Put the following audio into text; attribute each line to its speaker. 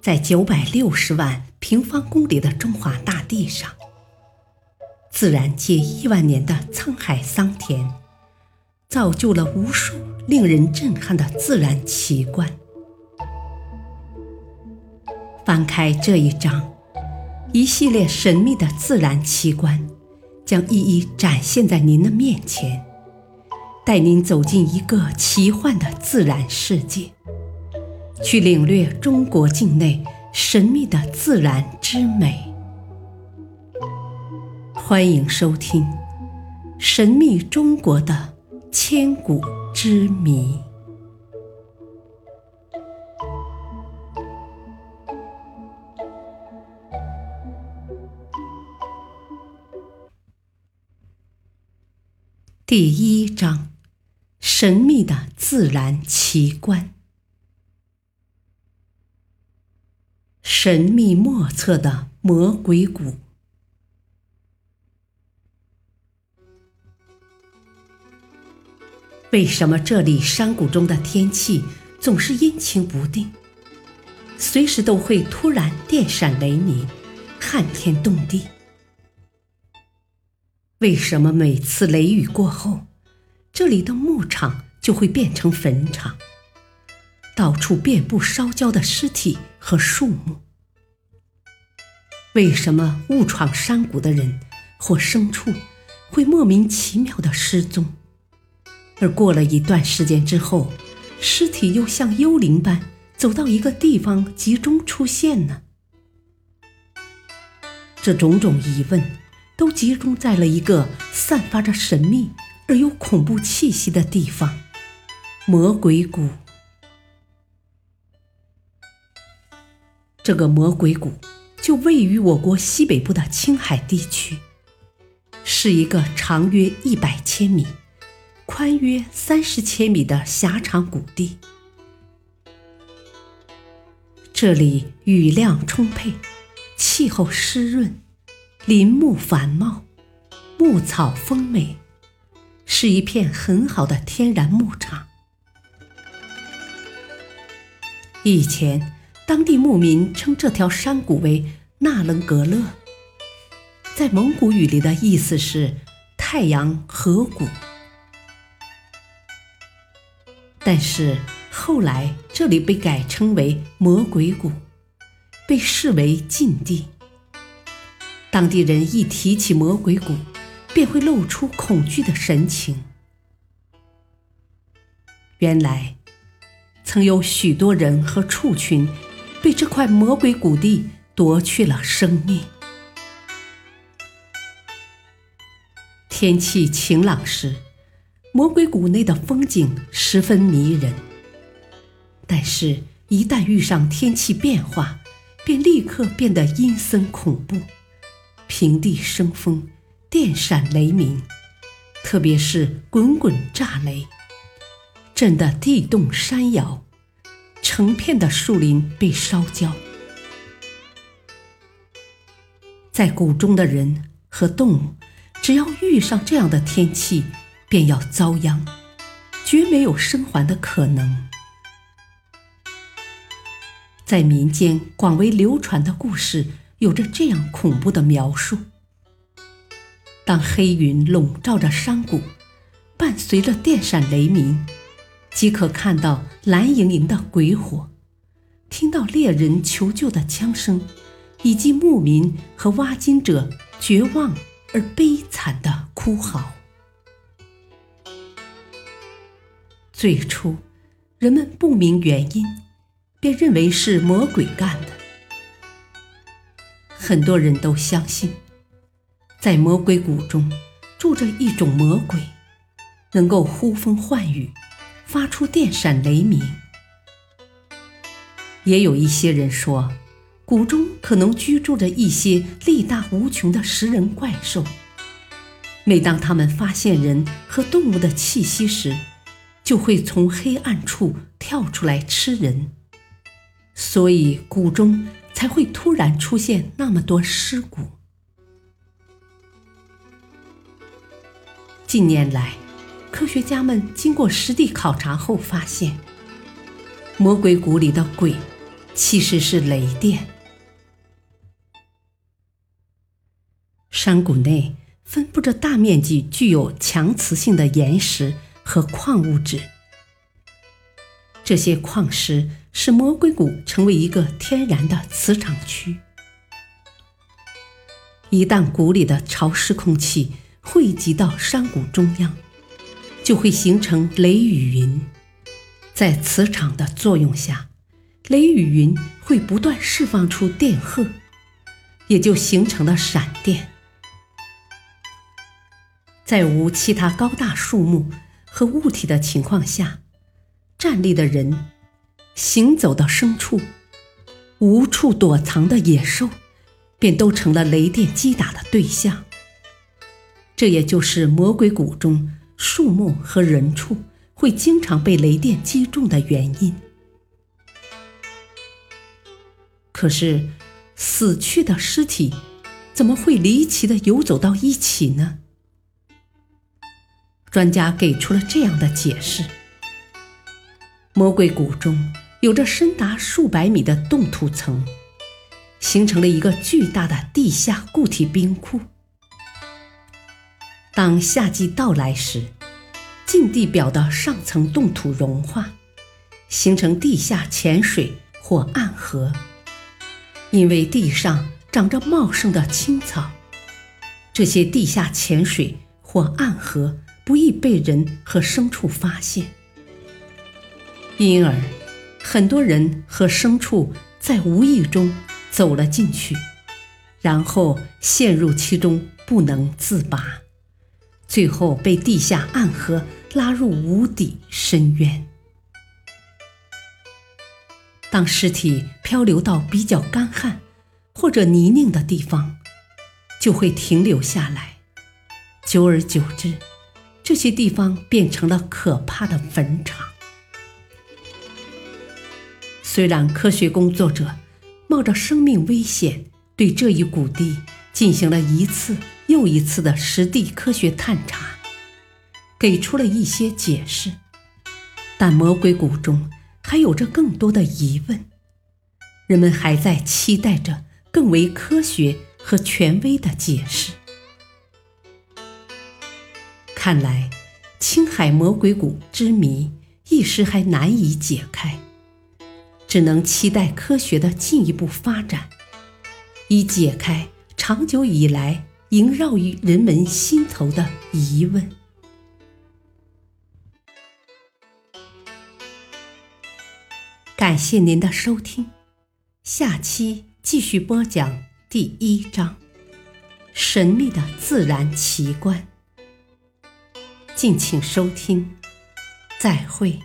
Speaker 1: 在九百六十万平方公里的中华大地上，自然界亿万年的沧海桑田，造就了无数令人震撼的自然奇观。翻开这一章，一系列神秘的自然奇观将一一展现在您的面前，带您走进一个奇幻的自然世界。去领略中国境内神秘的自然之美。欢迎收听《神秘中国的千古之谜》第一章：神秘的自然奇观。神秘莫测的魔鬼谷。为什么这里山谷中的天气总是阴晴不定，随时都会突然电闪雷鸣、撼天动地？为什么每次雷雨过后，这里的牧场就会变成坟场？到处遍布烧焦的尸体和树木。为什么误闯山谷的人或牲畜会莫名其妙的失踪，而过了一段时间之后，尸体又像幽灵般走到一个地方集中出现呢？这种种疑问都集中在了一个散发着神秘而又恐怖气息的地方——魔鬼谷。这个魔鬼谷就位于我国西北部的青海地区，是一个长约一百千米、宽约三十千米的狭长谷地。这里雨量充沛，气候湿润，林木繁茂，牧草丰美，是一片很好的天然牧场。以前。当地牧民称这条山谷为纳棱格勒，在蒙古语里的意思是“太阳河谷”。但是后来这里被改称为魔鬼谷，被视为禁地。当地人一提起魔鬼谷，便会露出恐惧的神情。原来，曾有许多人和畜群。被这块魔鬼谷地夺去了生命。天气晴朗时，魔鬼谷内的风景十分迷人；但是，一旦遇上天气变化，便立刻变得阴森恐怖，平地生风，电闪雷鸣，特别是滚滚炸雷，震得地动山摇。成片的树林被烧焦，在谷中的人和动物，只要遇上这样的天气，便要遭殃，绝没有生还的可能。在民间广为流传的故事，有着这样恐怖的描述：当黑云笼罩着山谷，伴随着电闪雷鸣。即可看到蓝盈盈的鬼火，听到猎人求救的枪声，以及牧民和挖金者绝望而悲惨的哭嚎。最初，人们不明原因，便认为是魔鬼干的。很多人都相信，在魔鬼谷中住着一种魔鬼，能够呼风唤雨。发出电闪雷鸣，也有一些人说，谷中可能居住着一些力大无穷的食人怪兽。每当他们发现人和动物的气息时，就会从黑暗处跳出来吃人，所以谷中才会突然出现那么多尸骨。近年来。科学家们经过实地考察后发现，魔鬼谷里的鬼，其实是雷电。山谷内分布着大面积具有强磁性的岩石和矿物质，这些矿石使魔鬼谷成为一个天然的磁场区。一旦谷里的潮湿空气汇集到山谷中央，就会形成雷雨云。在磁场的作用下，雷雨云会不断释放出电荷，也就形成了闪电。在无其他高大树木和物体的情况下，站立的人、行走的牲畜、无处躲藏的野兽。便都成了雷电击打的对象。这也就是魔鬼谷中树木和人畜会经常被雷电击中的原因。可是，死去的尸体怎么会离奇的游走到一起呢？专家给出了这样的解释：魔鬼谷中有着深达数百米的冻土层。形成了一个巨大的地下固体冰库。当夏季到来时，近地表的上层冻土融化，形成地下浅水或暗河。因为地上长着茂盛的青草，这些地下浅水或暗河不易被人和牲畜发现，因而很多人和牲畜在无意中。走了进去，然后陷入其中不能自拔，最后被地下暗河拉入无底深渊。当尸体漂流到比较干旱或者泥泞的地方，就会停留下来。久而久之，这些地方变成了可怕的坟场。虽然科学工作者。冒着生命危险，对这一谷地进行了一次又一次的实地科学探查，给出了一些解释。但魔鬼谷中还有着更多的疑问，人们还在期待着更为科学和权威的解释。看来，青海魔鬼谷之谜一时还难以解开。只能期待科学的进一步发展，以解开长久以来萦绕于人们心头的疑问。感谢您的收听，下期继续播讲第一章《神秘的自然奇观》，敬请收听，再会。